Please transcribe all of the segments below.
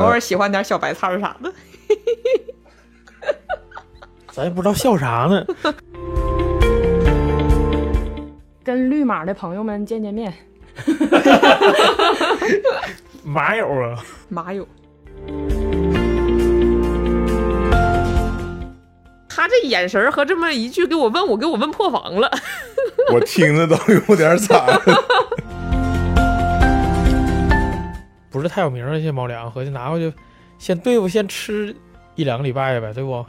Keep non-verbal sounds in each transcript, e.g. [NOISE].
偶尔喜欢点小白菜儿啥的。[LAUGHS] 咱也不知道笑啥呢。[LAUGHS] 跟绿码的朋友们见见面。[LAUGHS] 马友啊，马友，他这眼神和这么一句给我问我，给我问破防了。我听着都有点惨。不是太有名儿的这些猫粮，合计拿回去先对付，先吃一两个礼拜呗，对不？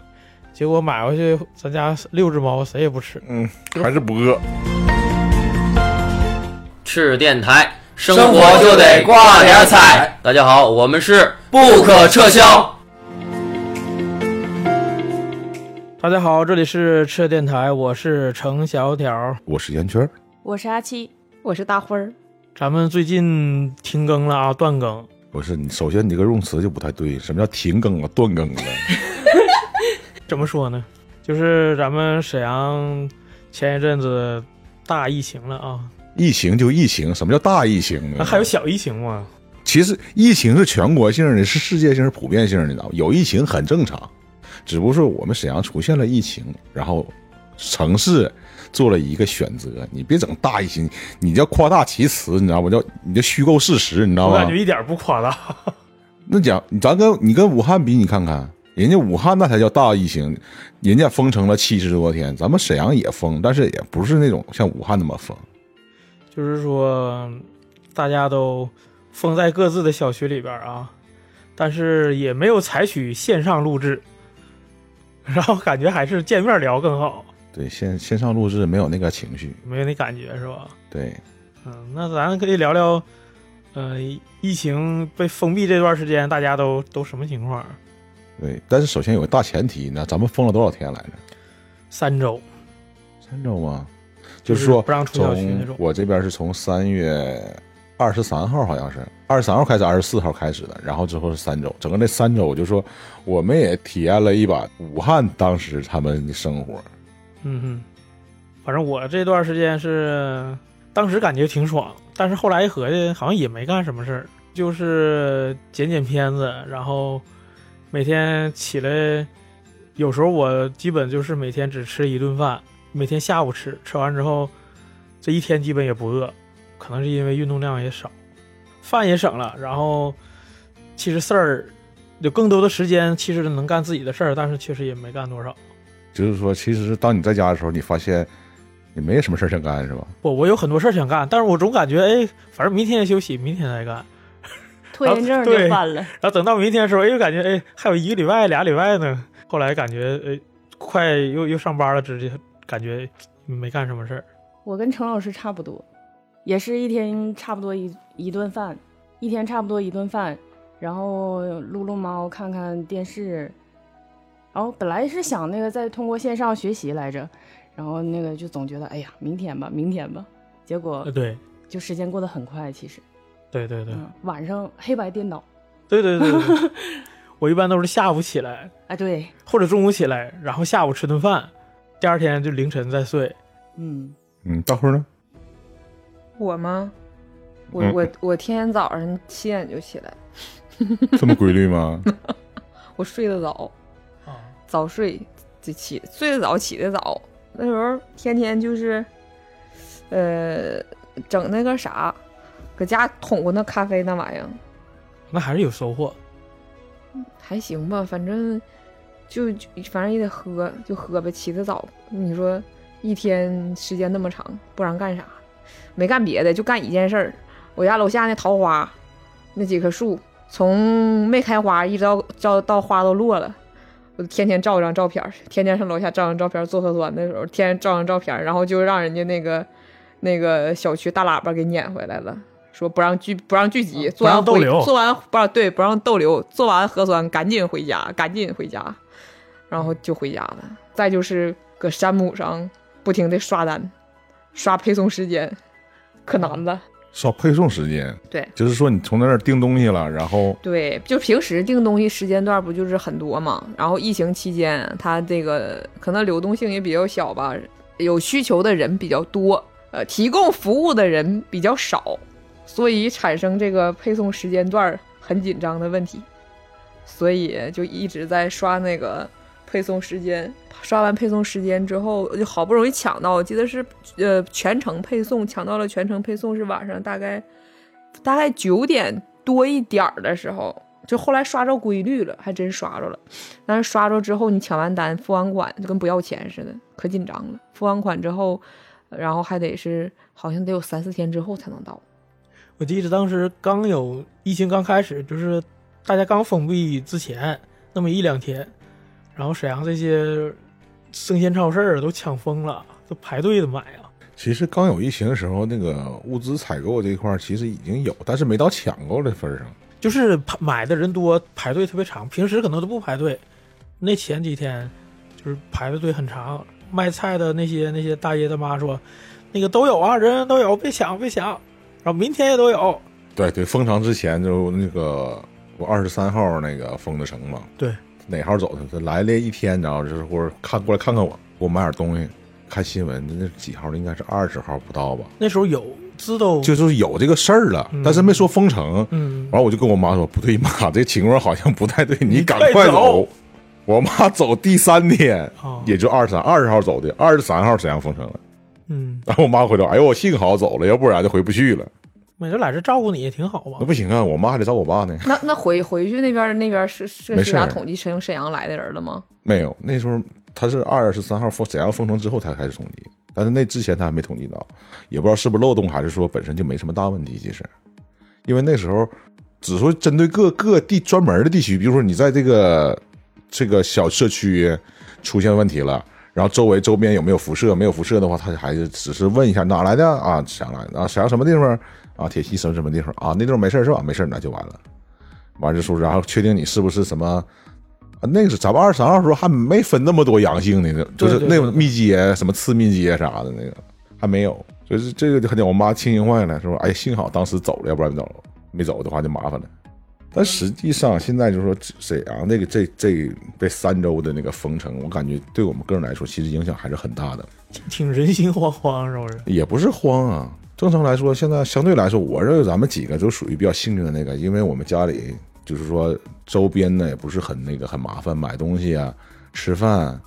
结果买回去，咱家六只猫谁也不吃。嗯，还是不饿。赤电台，生活就得挂点彩。大家好，我们是不可撤销。大家好，这里是赤电台，我是程小条。我是烟圈，我是阿七，我是大辉儿，咱们最近停更了啊，断更。不是你，首先你这个用词就不太对。什么叫停更了、断更了？[LAUGHS] 怎么说呢？就是咱们沈阳前一阵子大疫情了啊，疫情就疫情，什么叫大疫情还有小疫情吗？其实疫情是全国性的，是世界性，是普遍性的，你知道吗？有疫情很正常，只不过是我们沈阳出现了疫情，然后城市做了一个选择。你别整大疫情，你叫夸大其词，你知道吗？叫你叫虚构事实，你知道吗我感觉？一点不夸大。那讲咱跟你跟武汉比，你看看，人家武汉那才叫大疫情，人家封城了七十多天，咱们沈阳也封，但是也不是那种像武汉那么封。就是说，大家都封在各自的小区里边啊，但是也没有采取线上录制，然后感觉还是见面聊更好，对，线线上录制没有那个情绪。没有那感觉是吧？对，嗯，那咱可以聊聊，呃，疫情被封闭这段时间，大家都都什么情况？对，但是首先有个大前提呢，咱们封了多少天来着？三周，三周吗？就是说不让出小区那种我这边是从三月二十三号，好像是二十三号开始，二十四号开始的，然后之后是三周，整个那三周就说我们也体验了一把武汉当时他们的生活。嗯哼，反正我这段时间是当时感觉挺爽，但是后来一合计，好像也没干什么事儿，就是剪剪片子，然后每天起来，有时候我基本就是每天只吃一顿饭，每天下午吃，吃完之后这一天基本也不饿，可能是因为运动量也少，饭也省了，然后其实事儿有更多的时间，其实能干自己的事儿，但是确实也没干多少。就是说，其实当你在家的时候，你发现你没什么事儿想干，是吧？不我有很多事儿想干，但是我总感觉，哎，反正明天休息，明天再干。拖延症就犯了。[LAUGHS] 然后等到明天的时候，哎，又感觉，哎，还有一个礼拜、俩礼拜呢。后来感觉，哎，快又又上班了，直接感觉没干什么事儿。我跟程老师差不多，也是一天差不多一一顿饭，一天差不多一顿饭，然后撸撸猫，看看电视。然后本来是想那个再通过线上学习来着，然后那个就总觉得，哎呀，明天吧，明天吧。结果呃，对，就时间过得很快，其实，对对对，嗯，晚上黑白颠倒，对对对对，[LAUGHS] 我一般都是下午起来，哎，对，或者中午起来，然后下午吃顿饭，第二天就凌晨再睡。嗯，嗯，大辉呢？我吗？我嗯我我天天早上七点就起来，这么规律吗？[LAUGHS] 我睡得早，啊，早睡就起，睡得早起得早。那时候天天就是，呃，整那个啥，搁家捅咕那咖啡那玩意儿，那还是有收获。还行吧，反正就就反正也得喝，就喝呗，起得早。你说一天时间那么长，不然干啥？没干别的，就干一件事儿。我家楼下那桃花，那几棵树，从没开花一直到到到花都落了，我天天照张照片儿，天天上楼下照张照片儿，做核酸的时候天天照张照片儿，然后就让人家那个那个小区大喇叭给撵回来了。说不让聚不让聚集，啊做完逗留做完不让对不让逗留，做完核酸赶紧回家，赶紧回家，然后就回家了。再就是搁山姆上不停的刷单，刷配送时间，可难了。刷配送时间，对就是说你从那儿订东西了，然后对，就平时订东西时间段不就是很多嘛？然后疫情期间，它这个可能流动性也比较小吧，有需求的人比较多，呃，提供服务的人比较少，所以产生这个配送时间段很紧张的问题。所以就一直在刷那个配送时间。刷完配送时间之后，就好不容易抢到，我记得是呃全程配送，抢到了全程配送是晚上大概大概九点多一点的时候，就后来刷着规律了，还真刷着了。但是刷着之后，你抢完单付完款就跟不要钱似的，可紧张了。付完款之后，然后还得是好像得有三四天之后才能到。我记得当时刚有疫情刚开始，就是大家刚封闭之前那么一两天，然后沈阳这些生鲜超市都抢疯了，都排队的买啊。其实刚有疫情的时候，那个物资采购这一块其实已经有，但是没到抢购的份儿上。就是排买的人多，排队特别长。平时可能都不排队，那前几天就是排的队很长。卖菜的那些那些大爷大妈说，那个都有啊，人人都有，别抢别抢。然后明天也都有。对对，封城之前就那个我二十三号那个封的城嘛，对，哪号走的？他来了一天，然后就是或者看过来看看我，给我买点东西。看新闻，那几号的？应该是二十号不到吧？那时候有知道，就是有这个事儿了，嗯但是没说封城。嗯，完，我就跟我妈说：“不对，妈，这情况好像不太对，你赶快走。”我妈走第三天，啊，也就二十三、二十号走的，二十三号沈阳封城了。嗯，然后我妈回头，哎呦，我幸好走了，要不然就回不去了。每个来这照顾你也挺好吧？那不行啊，我妈还得找我爸呢。那那回回去那边那边是是是啥统计沈沈阳来的人了吗？没有，那时候他是二月十三号封沈阳封城之后才开始统计，但是那之前他还没统计到，也不知道是不是漏洞，还是说本身就没什么大问题。其实，因为那时候只说针对各各地专门的地区，比如说你在这个这个小社区出现问题了。然后周围周边有没有辐射？没有辐射的话，他还是只是问一下哪来的啊？沈阳来的啊？沈阳什么地方啊？铁西什么什么地方啊？那地方没事儿是吧？没事儿那就完了。完就说，然后确定你是不是什么？啊，那个是咱们二十三号的时候还没分那么多阳性的呢，就是那种密接什么次密接啥的那个还没有，就是这个就让我妈庆幸坏了，说哎幸好当时走了，要不然走没走的话就麻烦了。但实际上现在就是说沈阳那个这这这三周的那个封城，我感觉对我们个人来说其实影响还是很大的，挺人心惶惶，是不是？也不是慌啊。正常来说，现在相对来说，我认为咱们几个就属于比较幸运的那个，因为我们家里就是说周边呢也不是很那个很麻烦，买东西啊、吃饭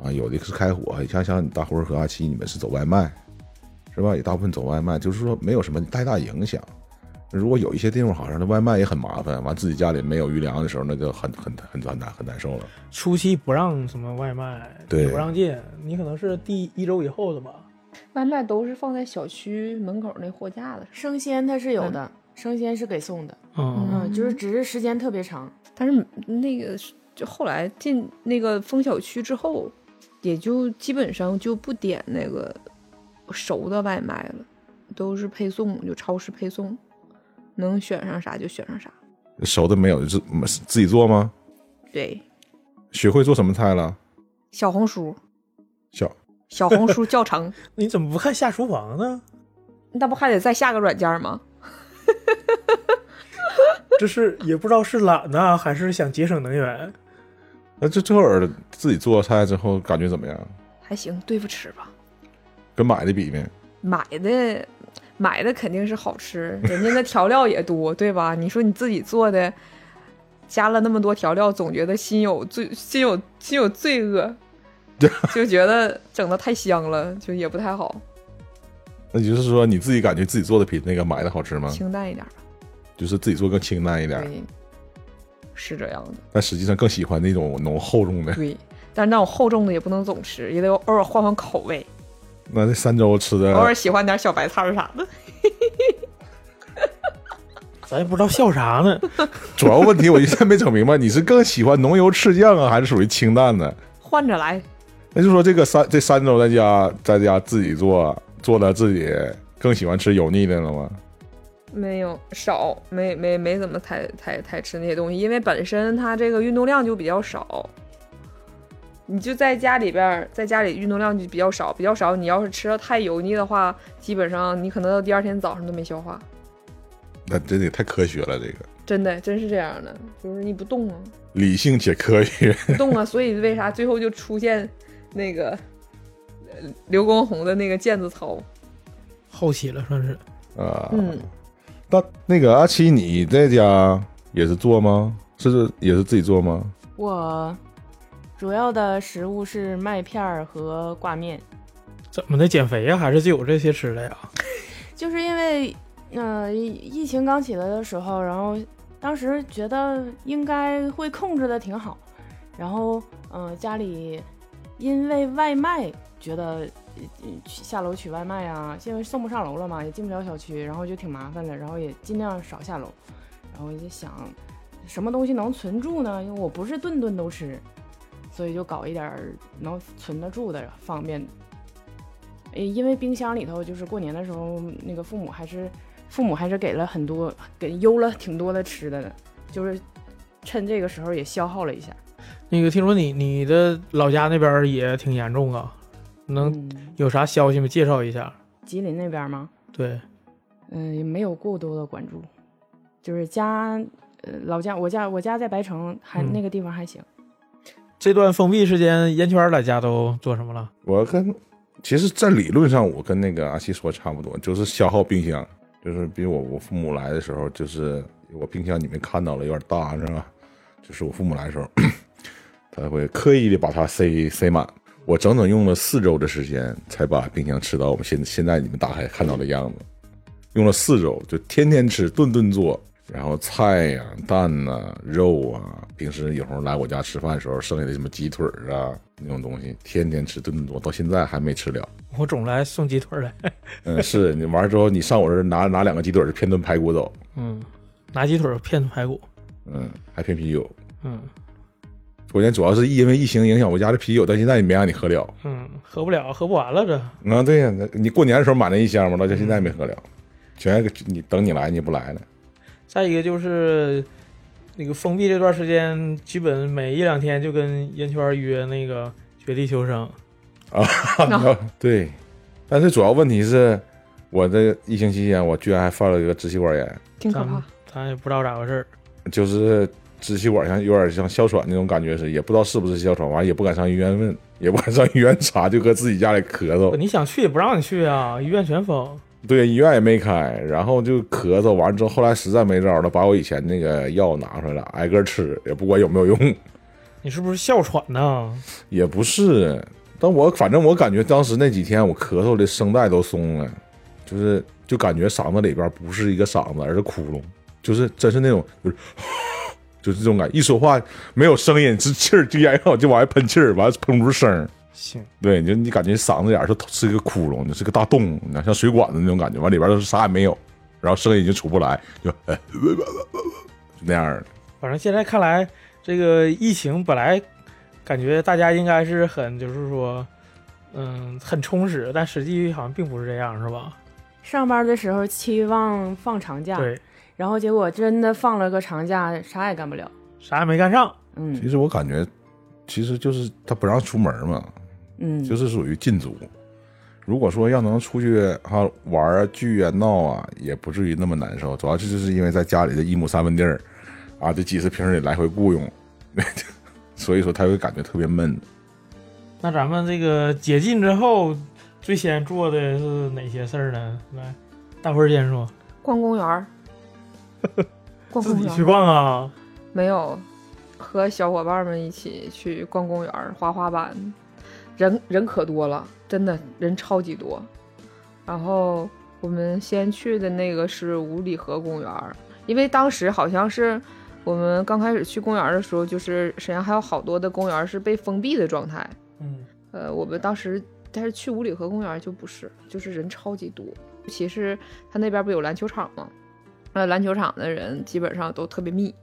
啊，有的是开火，像像你大辉和阿七，你们是走外卖，是吧？也大部分走外卖，就是说没有什么太大影响。如果有一些地方好像那外卖也很麻烦，完自己家里没有余粮的时候，那就很很很很难很难受了。初期不让什么外卖，对也不让进，你可能是第一周以后的吧？外卖都是放在小区门口那货架子上，生鲜它是有的，生鲜是给送的，嗯，嗯，就是只是时间特别长。但是那个就后来进那个封小区之后，也就基本上就不点那个熟的外卖了，都是配送，就超市配送，能选上啥就选上啥。熟的没有，自自己做吗？对，学会做什么菜了？小红书，小小红书教程，[LAUGHS] 你怎么不看下厨房呢？那不还得再下个软件吗？这是也不知道是懒呢，还是想节省能源。那这这会儿自己做菜之后感觉怎么样？还行，对付吃吧。跟买的比呢？买的买的肯定是好吃，人家那调料也多，对吧？你说你自己做的，加了那么多调料，总觉得心有罪，心有心有罪恶，[LAUGHS] 就觉得整的太香了，就也不太好，那就是说你自己感觉自己做的比那个买的好吃吗？清淡一点吧。就是自己做更清淡一点，对，是这样的，但实际上更喜欢那种浓厚重的。对。但是那种厚重的也不能总吃，也得偶尔换换口味，那这三周吃的偶尔喜欢点小白菜儿啥的。[LAUGHS] 咱也不知道笑啥呢。[LAUGHS] 主要问题，我现在没整明白，你是更喜欢浓油赤酱啊，还是属于清淡的？换着来，那就说这个三这三周在家在家自己做做的自己更喜欢吃油腻的了吗？没有少，没没没怎么太太太吃那些东西，因为本身它这个运动量就比较少。你就在家里边儿，在家里运动量就比较少，比较少。你要是吃的太油腻的话，基本上你可能到第二天早上都没消化。那真的太科学了，这个真的，真是这样的，就是你不动啊，理性且科学。不动啊，所以为啥最后就出现那个呃刘畊宏的那个毽子操？后期了算是。啊，嗯，那那个阿七，你在家也是做吗？是也是自己做吗？我主要的食物是麦片儿和挂面，怎么的减肥呀？还是就有这些吃的呀？就是因为呃疫疫情刚起来的时候，然后当时觉得应该会控制的挺好，然后呃家里因为外卖觉得下楼取外卖啊，因为送不上楼了嘛，也进不了小区，然后就挺麻烦的，然后也尽量少下楼，然后就想什么东西能存住呢？因为我不是顿顿都吃，所以就搞一点能存得住的方便的。诶，因为冰箱里头就是过年的时候，那个父母还是父母还是给了很多，给邮了挺多的吃的呢，就是趁这个时候也消耗了一下。那个听说你你的老家那边也挺严重啊，能嗯，有啥消息吗？介绍一下。吉林那边吗？对，嗯，也没有过多的关注，就是家，呃，老家我家我家在白城，还、嗯那个地方还行。这段封闭时间，烟圈在家都做什么了？我跟其实，在理论上，我跟那个阿西说差不多，就是消耗冰箱，就是比我我父母来的时候，就是我冰箱你们看到了有点大是吧？就是我父母来的时候，他会刻意的把它塞塞满。我整整用了四周的时间才把冰箱吃到我们现现在你们打开看到的样子，用了四周，就天天吃，顿顿做，然后菜呀、蛋呐、肉啊，平时有时候来我家吃饭的时候剩下的什么鸡腿儿啊那种东西，天天吃，顿顿做，到现在还没吃了。我总来送鸡腿来。嗯，是你完了之后，你上我这儿拿拿两个鸡腿儿片炖排骨走，嗯，拿鸡腿片排骨。嗯，还片啤酒。嗯关键主要是因为疫情影响我家的啤酒，到现在也没让你喝了。嗯，喝不了，喝不完了这。啊，对呀、那你过年的时候买那一箱嘛，到现在也没喝了，全给你等你来，你不来了。再一个就是那个封闭这段时间，基本每一两天就跟烟圈约那个绝地求生。啊 [LAUGHS] [LAUGHS] 对，但是主要问题是，我这疫情期间，我居然还犯了一个支气管炎，挺可怕。咱也不知道咋回事儿。就是支气管像有点像哮喘那种感觉似的，也不知道是不是哮喘，完了也不敢上医院问，也不敢上医院查，就搁自己家里咳嗽。你想去也不让你去啊，医院全封。对，医院也没开，然后就咳嗽，完了之后，后来实在没招了，把我以前那个药拿出来了，挨个吃，也不管有没有用，[LAUGHS] 你是不是哮喘呢？也不是。但我反正我感觉当时那几天我咳嗽的声带都松了，就是就感觉嗓子里边不是一个嗓子，而是窟窿，就是真是那种就是就是这种感觉，一说话没有声音，是气儿就咽上就往外喷气儿，完了喷不出声儿。行，对，你就你感觉嗓子眼儿是是一个窟窿，就是个大洞，你看像水管子那种感觉，完里边都是啥也没有，然后声音已经出不来，就哎，就那样的。反正现在看来，这个疫情本来感觉大家应该是很，就是说，嗯，很充实，但实际好像并不是这样，是吧？上班的时候期望放长假，对，然后结果真的放了个长假，啥也干不了。啥也没干上。嗯其实我感觉，其实就是他不让出门嘛，嗯，就是属于禁足。如果说要能出去哈玩啊、聚啊、闹啊，也不至于那么难受。主要这就是因为在家里的一亩三分地儿，啊，这几十平里来回雇佣，[LAUGHS] 所以说他会感觉特别闷。那咱们这个解禁之后，最先做的是哪些事儿呢？来，大辉儿先说，逛公园 [LAUGHS] 自己去公园儿逛啊。没有，和小伙伴们一起去逛公园、滑滑板，人人可多了，真的人超级多。然后我们先去的那个是五里河公园，因为当时好像是我们刚开始去公园的时候，就是沈阳还有好多的公园是被封闭的状态。嗯，呃，我们当时但是去五里河公园就不是，就是人超级多，尤其是他那边不有篮球场吗？呃，篮球场的人基本上都特别密，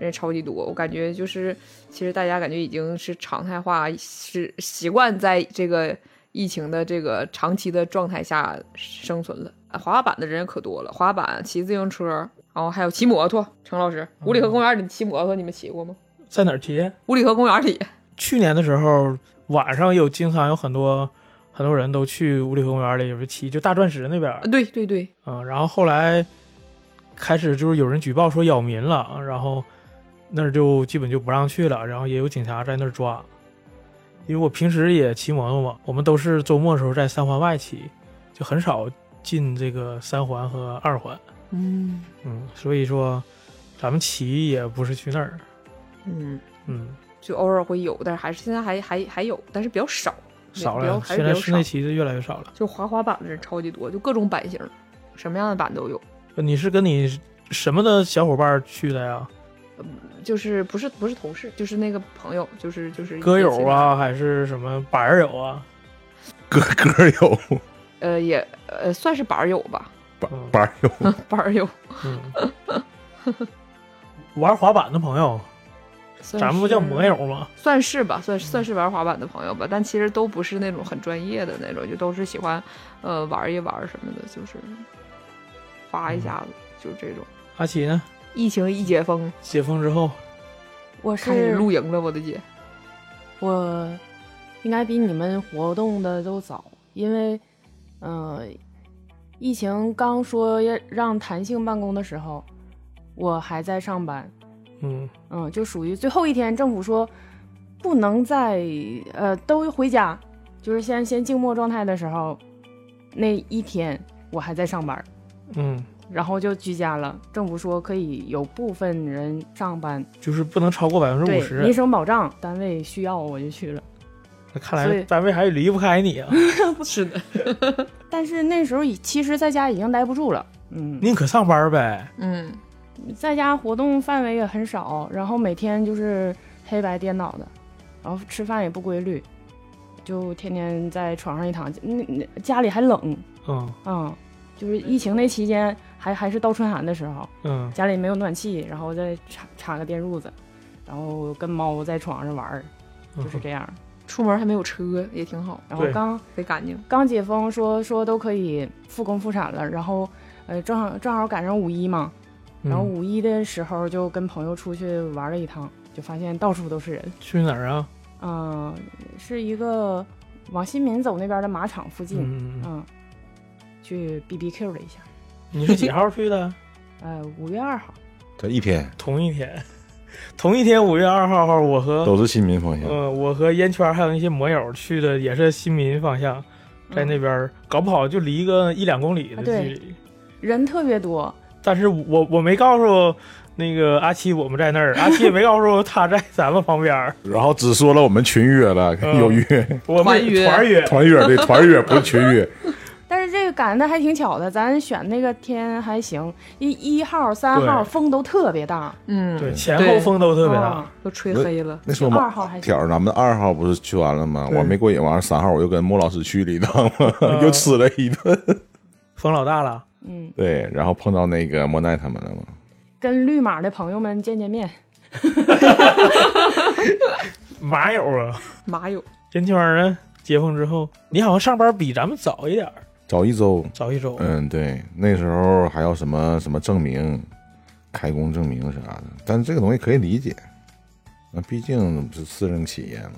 人超级多。我感觉就是，其实大家感觉已经是常态化，是习惯在这个疫情的这个长期的状态下生存了。啊滑滑板的人可多了，滑板、骑自行车，然后还有骑摩托。程老师，五里河公园里骑摩托，你们骑过吗？在哪儿骑？五里河公园里，[LAUGHS] 去年的时候，晚上有经常有很多很多人都去五里河公园里，有时骑，就大钻石那边。啊对对对，嗯，然后后来开始就是有人举报说扰民了，然后那儿就基本就不让去了，然后也有警察在那儿抓。因为我平时也骑摩托嘛，我们都是周末的时候在三环外骑，就很少进这个三环和二环。嗯，嗯，所以说咱们骑也不是去那儿，嗯，嗯，就偶尔会有，但是还是现在还还还有，但是比较少，少了。现在。室内骑的越来越少了。就滑滑板的人超级多，就各种版型，什么样的板都有。你是跟你什么的小伙伴去的呀？就是不是不是同事，就是那个朋友，就是就是歌友啊，还是什么板儿友啊？歌 [LAUGHS] 歌友，呃也呃算是板儿友吧，板嗯板友，[LAUGHS] 板儿友。嗯，玩滑板的朋友，咱们不叫是摩友吗？算是吧，算是算是玩滑板的朋友吧，但其实都不是那种很专业的那种，就都是喜欢呃玩一玩什么的，就是发一下子，就是这种。阿奇呢？疫情一解封，解封之后，我开始是露营了，我的姐。我应该比你们活动的都早，因为，呃，疫情刚说要让弹性办公的时候，我还在上班，嗯，嗯，就属于最后一天，政府说不能再呃都回家，就是先先静默状态的时候，那一天我还在上班，嗯，然后就居家了。政府说可以有部分人上班，就是不能超过百分之五十民。生保障单位需要我就去了。那看来单位还离不开你啊！[LAUGHS] [LAUGHS] 是的，但是那时候已其实在家已经待不住了，嗯，宁可上班呗。嗯，在家活动范围也很少，然后每天就是黑白颠倒的，然后吃饭也不规律，就天天在床上一躺，那那家里还冷，嗯嗯，就是疫情那期间还还是倒春寒的时候，嗯，家里没有暖气，然后再插插个电褥子，然后跟猫在床上玩儿，就是这样。出门还没有车，也挺好，然后刚贼干净。刚解封说说都可以复工复产了，然后呃正好正好赶上五一嘛，然后嗯五一的时候就跟朋友出去玩了一趟，就发现到处都是人。去哪儿啊？嗯、是一个往新民走那边的马场附近，嗯，嗯，去 B B Q 了一下。你是几号去的？[LAUGHS] 呃，五月二号，这一天同一天，同一天五月二号号，我和都是新民方向。呃我和烟圈还有那些摩友去的也是新民方向，在那边儿搞不好就离个一两公里的距离。人特别多，但是我我没告诉那个阿七我们在那儿，阿七也没告诉 [LAUGHS] 他在咱们旁边儿，然后只说了我们群约了，嗯有约我们团约团约，团约对团约不是群约。[LAUGHS] 但是这个赶的还挺巧的，咱选那个天还行，一一号、三号风都特别大，嗯，对，前后风都特别大嗯。都吹黑了。那时候，二号还行天咱们二号不是去完了吗？我没过瘾，完了三号我又跟莫老师去了一趟嘛，嗯 [LAUGHS] 又吃了一顿。风老大了，嗯，对，然后碰到那个莫奈他们了嘛。跟绿码的朋友们见见面。[LAUGHS] 马友啊，马友，烟圈儿呢？解封之后，你好像上班比咱们早一点儿，早一周，早一周。嗯，对，那时候还要什么什么证明，开工证明啥的，但是这个东西可以理解，那毕竟是私人企业嘛，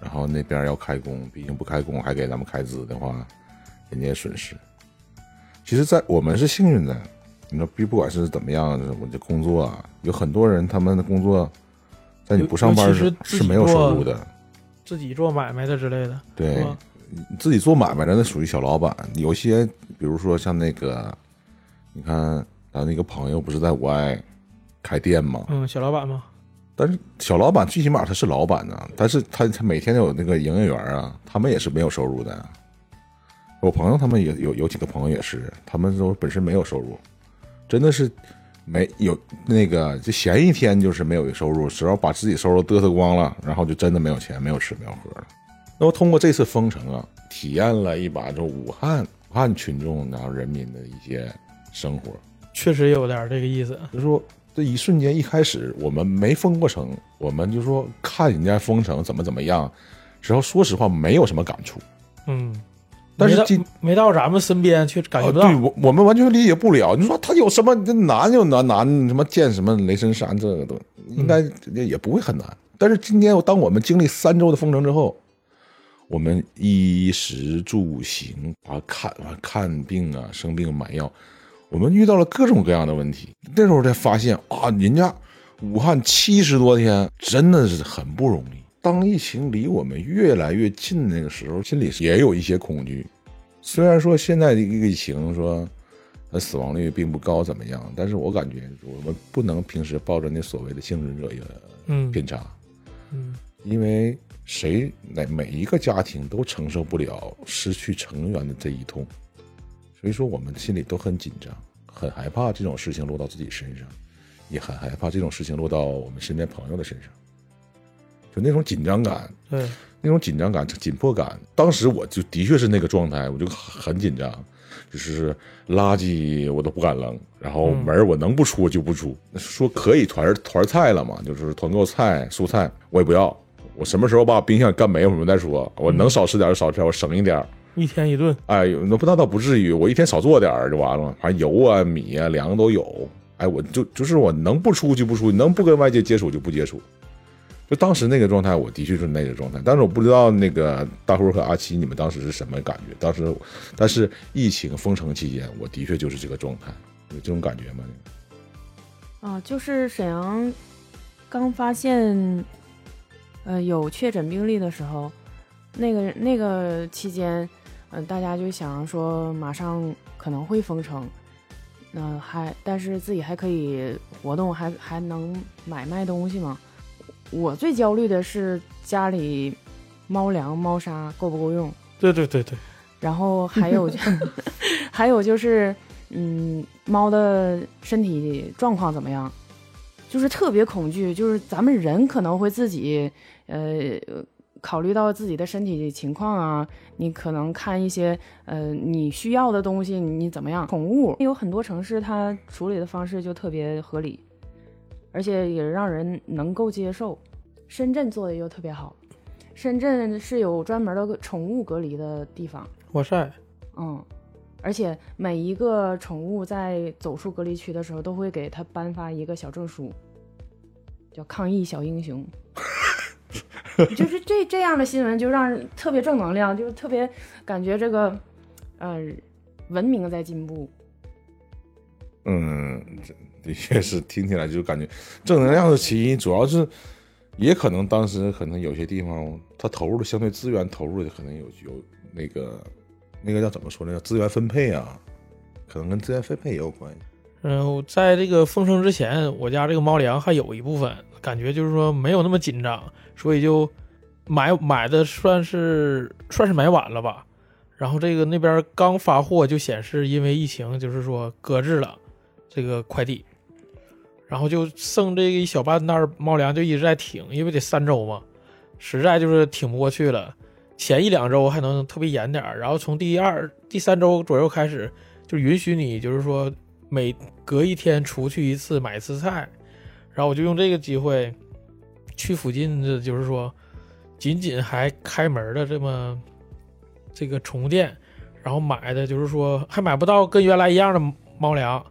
然后那边要开工，毕竟不开工还给咱们开支的话，人家也损失。其实，在我们是幸运的，你说，不不管是怎么样，我这工作啊，有很多人他们的工作，在你不上班尤其是没有收入的，自己做买卖的之类的，对自己做买卖的那属于小老板，有些比如说像那个，你看咱那个朋友不是在国外开店吗？嗯，小老板吗，但是小老板最起码他是老板呢，但是他他每天有那个营业员啊，他们也是没有收入的。我朋友他们也有有几个朋友也是，他们都本身没有收入，真的是没有那个就闲一天就是没有收入，只要把自己收入嘚瑟光了，然后就真的没有钱，没有吃没有喝了。那么通过这次封城啊，体验了一把这武汉武汉群众然后人民的一些生活，确实有点这个意思。就说这一瞬间，一开始我们没封过城，我们就说看人家封城怎么怎么样，然后说实话没有什么感触。嗯，但是今没到咱们身边，却感觉不到。啊对我我们完全理解不了。你说他有什么这难就难难，什么建什么雷神山这个都应该也也不会很难。但是今天当我们经历三周的封城之后，我们衣食住行啊看啊看病啊生病买药，我们遇到了各种各样的问题。那时候才发现啊，人家武汉七十多天真的是很不容易。当疫情离我们越来越近那个时候，心里也有一些恐惧。虽然说现在这个疫情说它死亡率并不高，怎么样？但是我感觉我们不能平时抱着那所谓的幸存者一个嗯偏差，嗯因为谁哪每一个家庭都承受不了失去成员的这一痛，所以说我们心里都很紧张，很害怕这种事情落到自己身上，也很害怕这种事情落到我们身边朋友的身上，就那种紧张感，对，那种紧张感、紧迫感，当时我就的确是那个状态，我就很紧张，就是垃圾我都不敢扔，然后嗯门我能不出就不出。说可以团团菜了嘛，就是团购菜、蔬菜，我也不要。我什么时候把我冰箱干没我们再说，我能少吃点就少吃点，我省一点。一天一顿，哎，那不那倒不至于，我一天少做点儿就完了。反正油啊、米啊、粮都有。哎，我就就是我能不出就不出，能不跟外界接触就不接触。就当时那个状态，我的确是那个状态，但是我不知道那个大辉和阿七你们当时是什么感觉。当时，但是疫情封城期间，我的确就是这个状态，有这种感觉吗？啊，就是沈阳刚发现呃有确诊病例的时候，那个那个期间，嗯、大家就想说马上可能会封城，那、还但是自己还可以活动，还还能买卖东西吗？我最焦虑的是家里猫粮、猫砂够不够用，对对对对，然后还有 [LAUGHS] 还有就是，嗯，猫的身体状况怎么样？就是特别恐惧，就是咱们人可能会自己，呃，考虑到自己的身体情况啊，你可能看一些，呃，你需要的东西，你怎么样？宠物有很多城市它处理的方式就特别合理，而且也让人能够接受。深圳做的又特别好，深圳是有专门的宠物隔离的地方。哇塞，嗯，而且每一个宠物在走出隔离区的时候，都会给它颁发一个小证书，叫“抗疫小英雄”。[LAUGHS] 就是这这样的新闻，就让人特别正能量，就是特别感觉这个，呃，文明在进步。嗯，这的确是听起来就感觉正能量的起因，主要是也可能当时可能有些地方他投入的相对资源投入的可能有有那个那个叫怎么说呢？叫资源分配啊，可能跟资源分配也有关系。嗯在这个封城之前，我家这个猫粮还有一部分感觉就是说没有那么紧张，所以就买买的算是算是买晚了吧。然后这个那边刚发货就显示因为疫情就是说搁置了这个快递，然后就剩这个一小半袋猫粮就一直在挺，因为得三周嘛，实在就是挺不过去了。前一两周还能特别严点儿，然后从第二、第三周左右开始就允许你就是说每隔一天出去一次买一次菜，然后我就用这个机会去附近的，就是说仅仅还开门的这么这个宠物店，然后买的就是说还买不到跟原来一样的猫粮，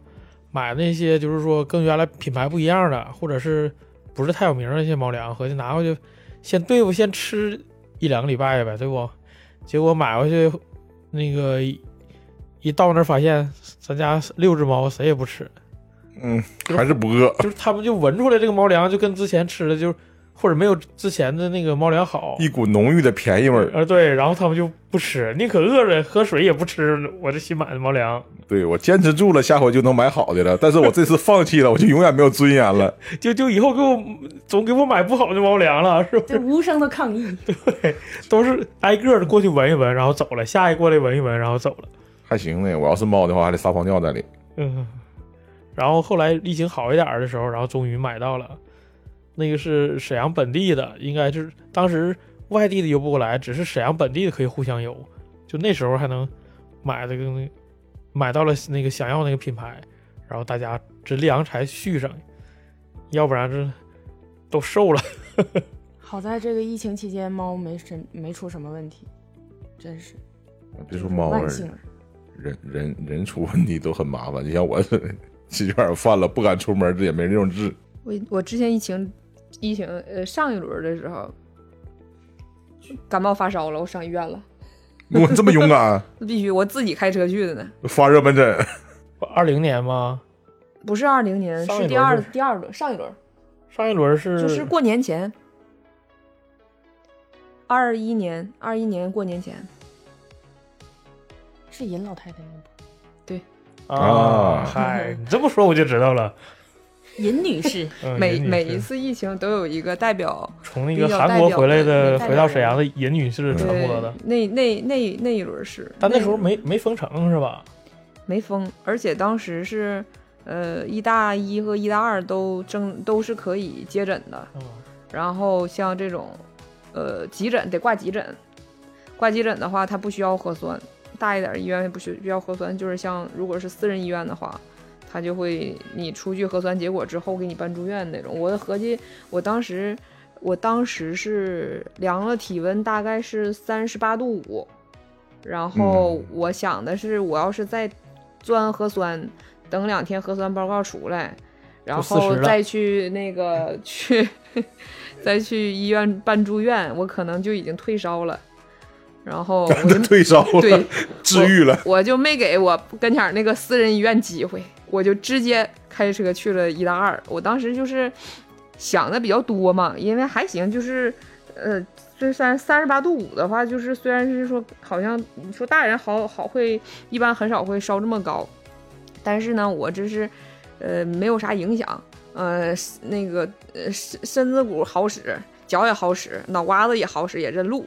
买那些就是说跟原来品牌不一样的，或者是不是太有名的那些猫粮，合计拿回去先对付，先吃一两个礼拜呗，对不？结果买回去那个一一到那儿发现咱家六只猫谁也不吃，嗯，还是不饿。就是他们就闻出来这个猫粮就跟之前吃的就或者没有之前的那个猫粮好。一股浓郁的便宜味儿。呃，对，然后他们就不吃，宁可饿着喝水也不吃我这新买的猫粮，对我坚持住了，下回就能买好的了。但是我这次放弃了，我就永远没有尊严了。[LAUGHS] 就就以后给我总给我买不好的猫粮了，是不？就是无声的抗议。[LAUGHS] 对都是挨个的过去闻一闻，然后走了，下一过来闻一闻，然后走了。还行呢，我要是猫的话，还得撒泡尿在里。嗯，然后后来疫情好一点儿的时候，然后终于买到了，那个是沈阳本地的，应该就是当时外地的邮不过来，只是沈阳本地的可以互相邮，就那时候还能买这个那个买到了那个想要那个品牌，然后大家这量才续上，要不然这都瘦了。[LAUGHS] 好在这个疫情期间，猫没什没出什么问题，真是别说猫儿，万幸。人人人出问题都很麻烦。就像我吃有点犯了，不敢出门，这也没人用治。我我之前疫情疫情呃上一轮的时候，感冒发烧了，我上医院了，我这么勇敢，[LAUGHS] 必须我自己开车去的呢。发热门诊。[LAUGHS] 二零年吗？不是二零年，是第二第二轮，上一轮上一轮是就是过年前，二一年二一年过年前，是尹老太太对啊嗨，你这么说我就知道了。尹女士，[LAUGHS] 嗯每每一次疫情都有一个代表从那个韩国回来的，回到沈阳的尹女士传播的，那那那那一轮是，但那时候没没封城是吧？没封，而且当时是呃一大一和一大二都正都是可以接诊的，嗯，然后像这种呃急诊得挂急诊，挂急诊的话它不需要核酸，大一点儿医院不需需要核酸，就是像如果是私人医院的话。他就会，你出具核酸结果之后给你办住院那种。我合计，我当时，我当时是量了体温，大概是三十八度五，然后我想的是，我要是再钻核酸，等两天核酸报告出来，然就40了后再去那个去，[LAUGHS] 再去医院办住院，我可能就已经退烧了。然后我 [LAUGHS] 就退烧了，对，治愈了。我就没给我跟前那个私人医院机会，我就直接开车去了医大二。我当时就是想的比较多嘛，因为还行，就是呃，这三三十八度五的话，就是虽然是说好像你说大人好好会一般很少会烧这么高，但是呢，我这是呃没有啥影响，呃那个呃身身子骨好使，脚也好使，脑瓜子也好使，也认路。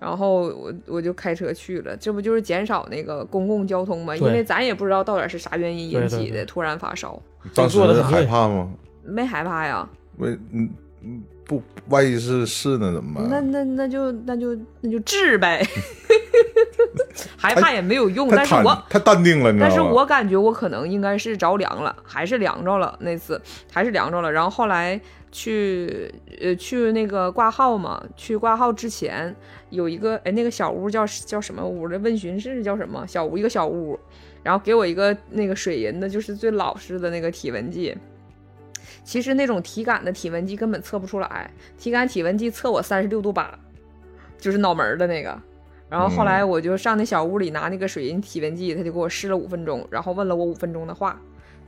然后我我就开车去了，这不就是减少那个公共交通吗？因为咱也不知道到底是啥原因引起的，突然发烧，当时做得很害怕吗？没害怕呀？为嗯嗯不，万一是是呢怎么办？那那那就那就那就治呗，[LAUGHS] [LAUGHS] 害怕也没有用。但是我太淡定了，你知道吗？但是我感觉我可能应该是着凉了，还是凉着了那次，还是凉着了。然后后来去呃去那个挂号嘛，去挂号之前有一个哎那个小屋叫叫什么屋的问询室叫什么小屋一个小屋，然后给我一个那个水银的，就是最老式的那个体温计。其实那种体感的体温计根本测不出来，体感体温计测我三十六度八，就是脑门儿的那个。然后后来我就上那小屋里拿那个水银体温计，他就给我试了五分钟，然后问了我五分钟的话，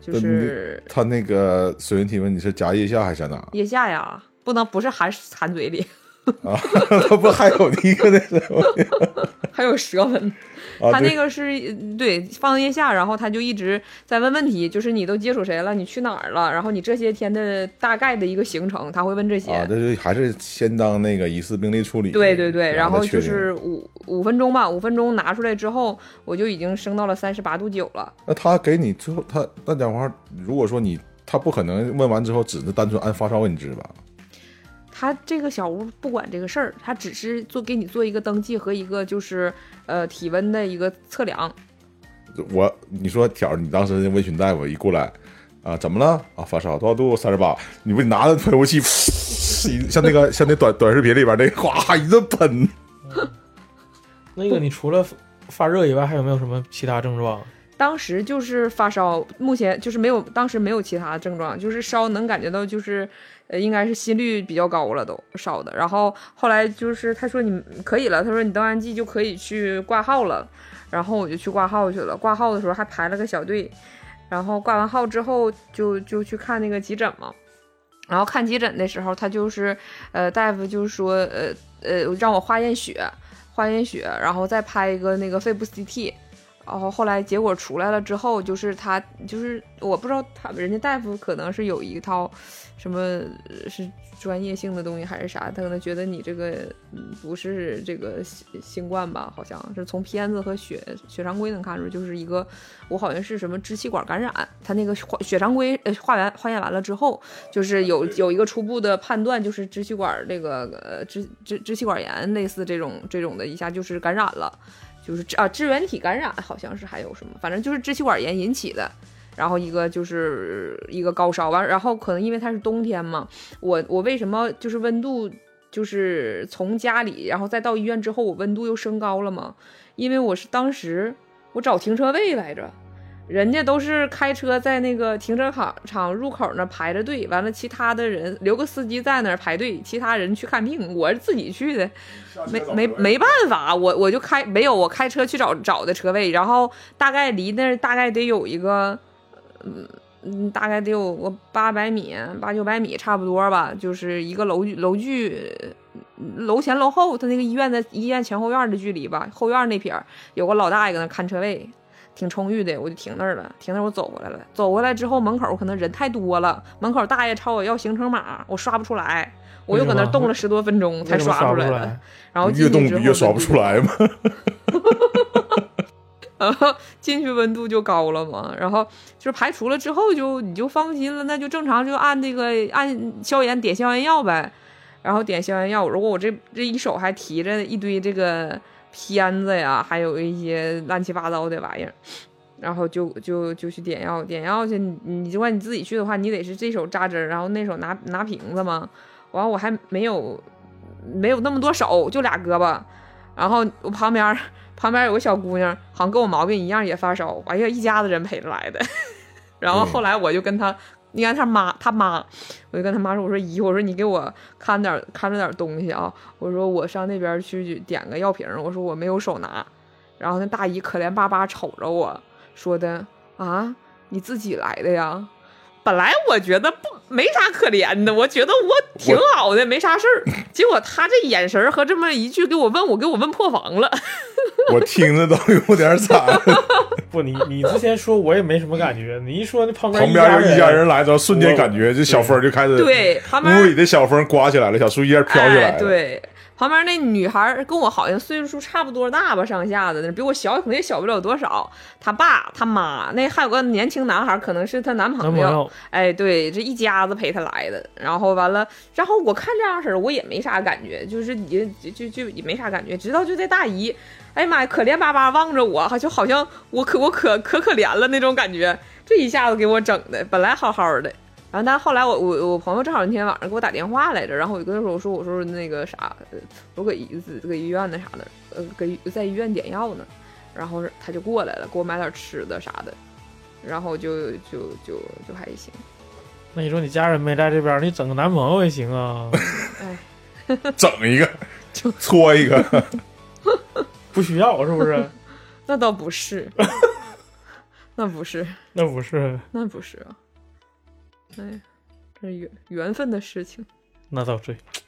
就是他那个水银体温你是夹腋下还是在哪？腋下呀，不能不是含含嘴里，[LAUGHS] 啊，[LAUGHS] 他不还有一个那什么？[LAUGHS] 还有舌吻。啊，他那个是对放腋下，然后他就一直在问问题，就是你都接触谁了，你去哪儿了，然后你这些天的大概的一个行程，他会问这些。啊，这是还是先当那个疑似病例处理。对对对，然后就是五五分钟吧，五分钟拿出来之后，我就已经升到了三十八度九了。那他给你最后，他那讲话，如果说你他不可能问完之后只是单纯按发烧问你治吧？他这个小屋不管这个事儿，他只是做给你做一个登记和一个就是呃体温的一个测量。我你说条儿，你当时那问询大夫一过来啊，怎么了啊？发烧多少度？三十八。你不你拿着喷雾器，像那个像那短短视频里边那个哗一顿喷。那个你除了发热以外，还有没有什么其他症状？当时就是发烧，目前就是没有，当时没有其他症状，就是烧能感觉到就是，呃，应该是心率比较高了都烧的。然后后来就是他说你可以了，他说你登完记就可以去挂号了。然后我就去挂号去了，挂号的时候还排了个小队。然后挂完号之后就就去看那个急诊嘛。然后看急诊的时候，他就是呃大夫就说呃呃让我化验血，化验血，然后再拍一个那个肺部 CT。然后后来结果出来了之后，就是他就是我不知道他人家大夫可能是有一套什么是专业性的东西还是啥，他可能觉得你这个不是这个新新冠吧，好像是从片子和血血常规能看出，就是一个我好像是什么支气管感染，他那个化血常规呃化完化验完了之后，就是有有一个初步的判断，就是支气管这个呃支支支气管炎类似这种这种的一下就是感染了。就是啊，支原体感染好像是还有什么，反正就是支气管炎引起的。然后一个就是一个高烧完，然后可能因为它是冬天嘛，我我为什么就是温度就是从家里然后再到医院之后，我温度又升高了嘛？因为我是当时我找停车位来着，人家都是开车在那个停车场场入口那排着队，完了其他的人留个司机在那儿排队，其他人去看病，我是自己去的。没没没办法，我我就开没有我开车去找找的车位，然后大概离那儿大概得有一个，嗯嗯，大概得有个八百米八九百米差不多吧，就是一个楼楼距楼前楼后，他那个医院的医院前后院的距离吧，后院那撇儿有个老大爷搁那看车位，挺充裕的，我就停那儿了。停那儿我走过来了，走过来之后门口可能人太多了，门口大爷朝我要行程码，我刷不出来，我又搁那儿动了十多分钟才刷出来？然后越动进去之后越刷不出来嘛。然 [LAUGHS] 后进去温度就高了嘛，然后就是排除了之后就你就放心了，那就正常就按那个按消炎点消炎药呗，然后点消炎药。如果我这这一手还提着一堆这个片子呀，还有一些乱七八糟的玩意儿，然后就就就去点药，点药去。你你如果你自己去的话，你得是这手扎针，然后那手拿拿瓶子嘛。完我还没有没有那么多手，就俩胳膊，然后我旁边。旁边有个小姑娘，好像跟我毛病一样，也发烧。哎呀，一家子人陪着来的。[LAUGHS] 然后后来我就跟她，你看他妈，他妈，我就跟他妈说：“我说姨，我说你给我看点看着点东西啊。我说我上那边去点个药瓶，我说我没有手拿。然后那大姨可怜巴巴瞅着我说的啊，你自己来的呀？本来我觉得不没啥可怜的，我觉得我挺好的，没啥事儿。[LAUGHS] 结果他这眼神和这么一句给我问我，给我问破防了。[LAUGHS] 我听着都有点惨。[LAUGHS] 不，你你之前说我也没什么感觉，你一说那旁边旁边有一一家人来之后，瞬间感觉这小风就开始，对，旁边屋里的小风刮起来了，小树叶飘起来哎。了。对，旁边那女孩跟我好像岁数差不多大吧，上下的，比我小可能也小不了多少。他爸他妈那还有个年轻男孩，可能是她男朋友。哎，对，这一家子陪她来的。然后完了，然后我看这样式儿，我也没啥感觉，就是也就就就也没啥感觉。直到就这大姨，哎呀妈呀，可怜巴巴望着我，就好像我可我可可可怜了那种感觉。这一下子给我整的，本来好好的。然后，但后来我我我朋友正好那天晚上给我打电话来着，然后我就跟他说，我说我说那个啥，呃我搁医搁医院那啥的，呃，搁在医院点药呢，然后他就过来了，给我买点吃的啥的，然后就就就就还行，那你说你家人没在这边，你整个男朋友也行啊，哎，整一个，[LAUGHS] 就搓一个，[LAUGHS] 不需要是不是？[LAUGHS] 那倒不是，那不是，那不是，那不是啊，哎，这是缘缘分的事情，那倒对，对，